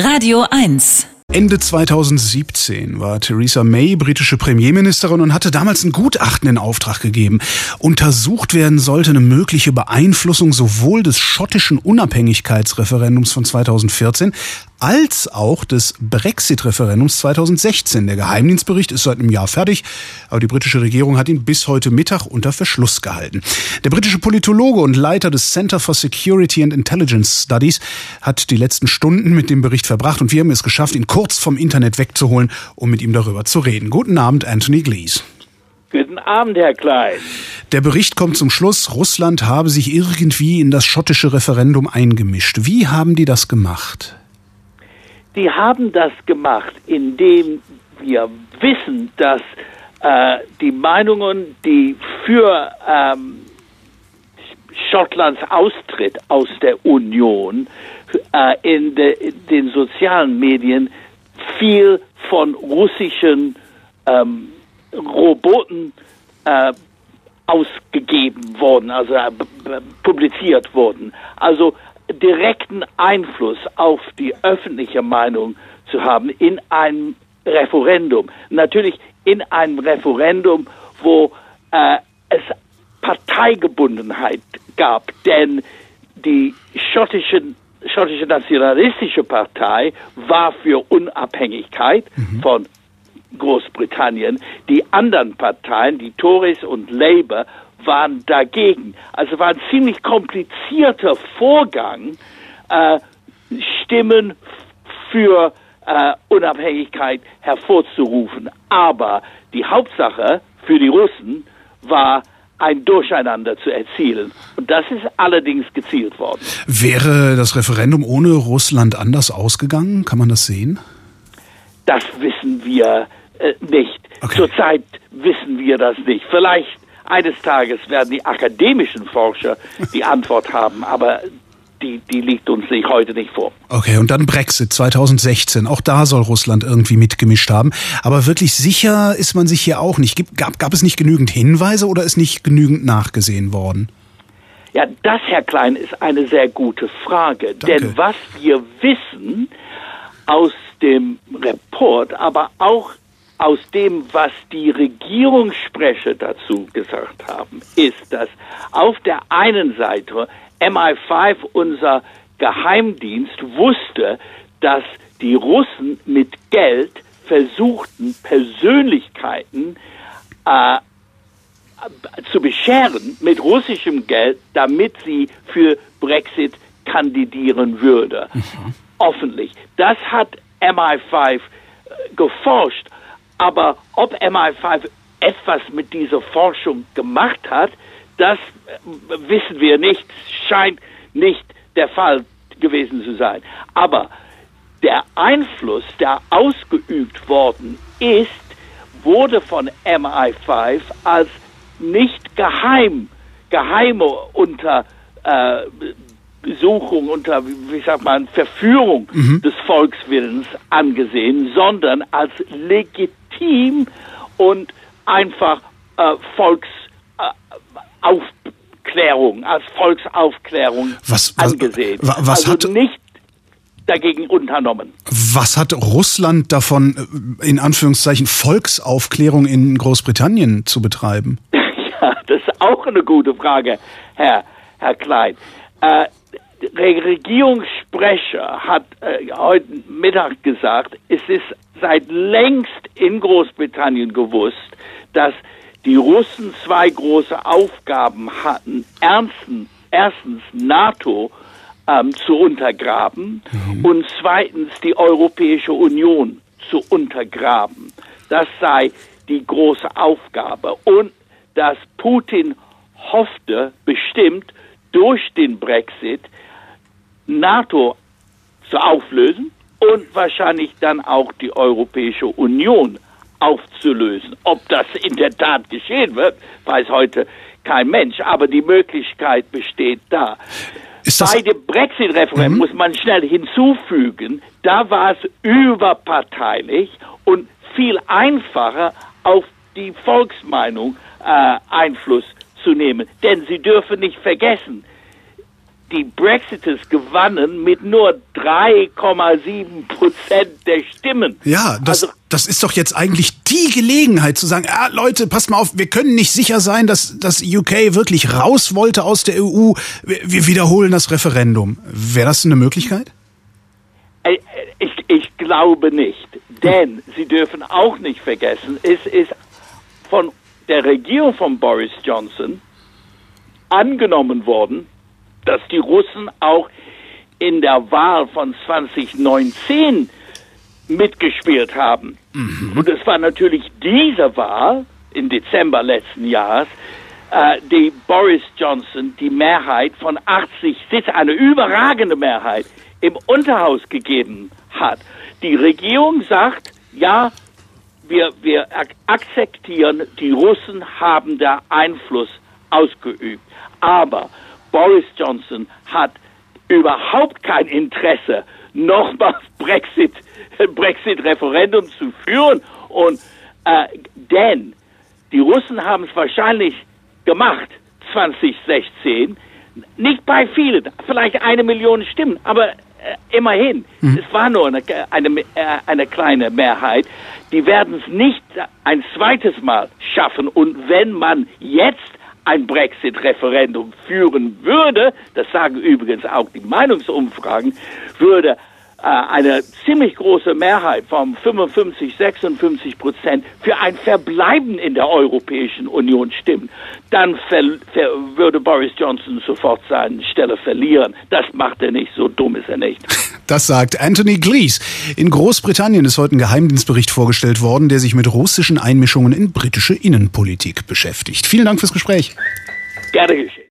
Radio 1 Ende 2017 war Theresa May britische Premierministerin und hatte damals ein Gutachten in Auftrag gegeben. Untersucht werden sollte eine mögliche Beeinflussung sowohl des schottischen Unabhängigkeitsreferendums von 2014 als auch des Brexit-Referendums 2016. Der Geheimdienstbericht ist seit einem Jahr fertig, aber die britische Regierung hat ihn bis heute Mittag unter Verschluss gehalten. Der britische Politologe und Leiter des Center for Security and Intelligence Studies hat die letzten Stunden mit dem Bericht verbracht und wir haben es geschafft, ihn kurz vom Internet wegzuholen, um mit ihm darüber zu reden. Guten Abend, Anthony Glees. Guten Abend, Herr Klein. Der Bericht kommt zum Schluss, Russland habe sich irgendwie in das schottische Referendum eingemischt. Wie haben die das gemacht? Die haben das gemacht, indem wir wissen, dass äh, die Meinungen, die für ähm, Schottlands Austritt aus der Union äh, in, de, den sozialen Medien viel von russischen ähm, Roboten äh, ausgegeben worden, also äh, publiziert wurden. Also direkten Einfluss auf die öffentliche Meinung zu haben in einem Referendum. Natürlich in einem Referendum, wo äh, es Parteigebundenheit gab, denn die schottische, schottische Nationalistische Partei war für Unabhängigkeit mhm. von Großbritannien. Die anderen Parteien, die Tories und Labour, waren dagegen. Also war ein ziemlich komplizierter Vorgang, äh, Stimmen für äh, Unabhängigkeit hervorzurufen. Aber die Hauptsache für die Russen war, ein Durcheinander zu erzielen. Und das ist allerdings gezielt worden. Wäre das Referendum ohne Russland anders ausgegangen? Kann man das sehen? Das wissen wir äh, nicht. Okay. Zurzeit wissen wir das nicht. Vielleicht eines Tages werden die akademischen Forscher die Antwort haben, aber die, die liegt uns nicht heute nicht vor. Okay, und dann Brexit 2016. Auch da soll Russland irgendwie mitgemischt haben. Aber wirklich sicher ist man sich hier auch nicht. Gab, gab es nicht genügend Hinweise oder ist nicht genügend nachgesehen worden? Ja, das, Herr Klein, ist eine sehr gute Frage. Danke. Denn was wir wissen aus dem Report, aber auch aus dem, was die Regierungssprecher dazu gesagt haben, ist, dass auf der einen Seite MI5, unser Geheimdienst, wusste, dass die Russen mit Geld versuchten, Persönlichkeiten äh, zu bescheren mit russischem Geld, damit sie für Brexit kandidieren würde. Mhm. Öffentlich. Das hat MI5 äh, geforscht aber ob MI5 etwas mit dieser Forschung gemacht hat, das wissen wir nicht, scheint nicht der Fall gewesen zu sein. Aber der Einfluss, der ausgeübt worden ist, wurde von MI5 als nicht geheim, geheime unter äh, unter, wie sagt man, Verführung mhm. des Volkswillens angesehen, sondern als legitim und einfach äh, Volksaufklärung, äh, als Volksaufklärung was, was, angesehen. Was, also hat, nicht dagegen unternommen. Was hat Russland davon, äh, in Anführungszeichen, Volksaufklärung in Großbritannien zu betreiben? ja, das ist auch eine gute Frage, Herr, Herr Klein. Äh, der Regierungssprecher hat äh, heute Mittag gesagt, es ist seit längst in Großbritannien gewusst, dass die Russen zwei große Aufgaben hatten. Ernsten, erstens NATO ähm, zu untergraben mhm. und zweitens die Europäische Union zu untergraben. Das sei die große Aufgabe. Und dass Putin hoffte bestimmt durch den Brexit NATO zu auflösen und wahrscheinlich dann auch die Europäische Union aufzulösen. Ob das in der Tat geschehen wird, weiß heute kein Mensch, aber die Möglichkeit besteht da. Bei dem Brexit-Referendum mhm. muss man schnell hinzufügen, da war es überparteilich und viel einfacher auf die Volksmeinung äh, Einfluss zu nehmen. Denn Sie dürfen nicht vergessen, die Brexiters gewannen mit nur 3,7 Prozent der Stimmen. Ja, das, also, das ist doch jetzt eigentlich die Gelegenheit zu sagen, ah, Leute, passt mal auf, wir können nicht sicher sein, dass das UK wirklich raus wollte aus der EU. Wir wiederholen das Referendum. Wäre das eine Möglichkeit? Äh, ich, ich glaube nicht, denn Sie dürfen auch nicht vergessen, es ist von der Regierung von Boris Johnson angenommen worden, dass die Russen auch in der Wahl von 2019 mitgespielt haben. Mhm. Und es war natürlich diese Wahl im Dezember letzten Jahres, äh, die Boris Johnson die Mehrheit von 80 Sitzen, eine überragende Mehrheit im Unterhaus gegeben hat. Die Regierung sagt, ja, wir, wir akzeptieren, die Russen haben da Einfluss ausgeübt. Aber Boris Johnson hat überhaupt kein Interesse, nochmals Brexit, Brexit-Referendum zu führen. Und äh, denn die Russen haben es wahrscheinlich gemacht 2016, nicht bei vielen, vielleicht eine Million Stimmen, aber äh, immerhin, mhm. es war nur eine, eine, äh, eine kleine Mehrheit. Die werden es nicht ein zweites Mal schaffen. Und wenn man jetzt ein Brexit-Referendum führen würde, das sagen übrigens auch die Meinungsumfragen, würde eine ziemlich große Mehrheit von 55, 56 Prozent für ein Verbleiben in der Europäischen Union stimmen, dann würde Boris Johnson sofort seine Stelle verlieren. Das macht er nicht, so dumm ist er nicht. Das sagt Anthony Glees. In Großbritannien ist heute ein Geheimdienstbericht vorgestellt worden, der sich mit russischen Einmischungen in britische Innenpolitik beschäftigt. Vielen Dank fürs Gespräch. Gerne geschehen.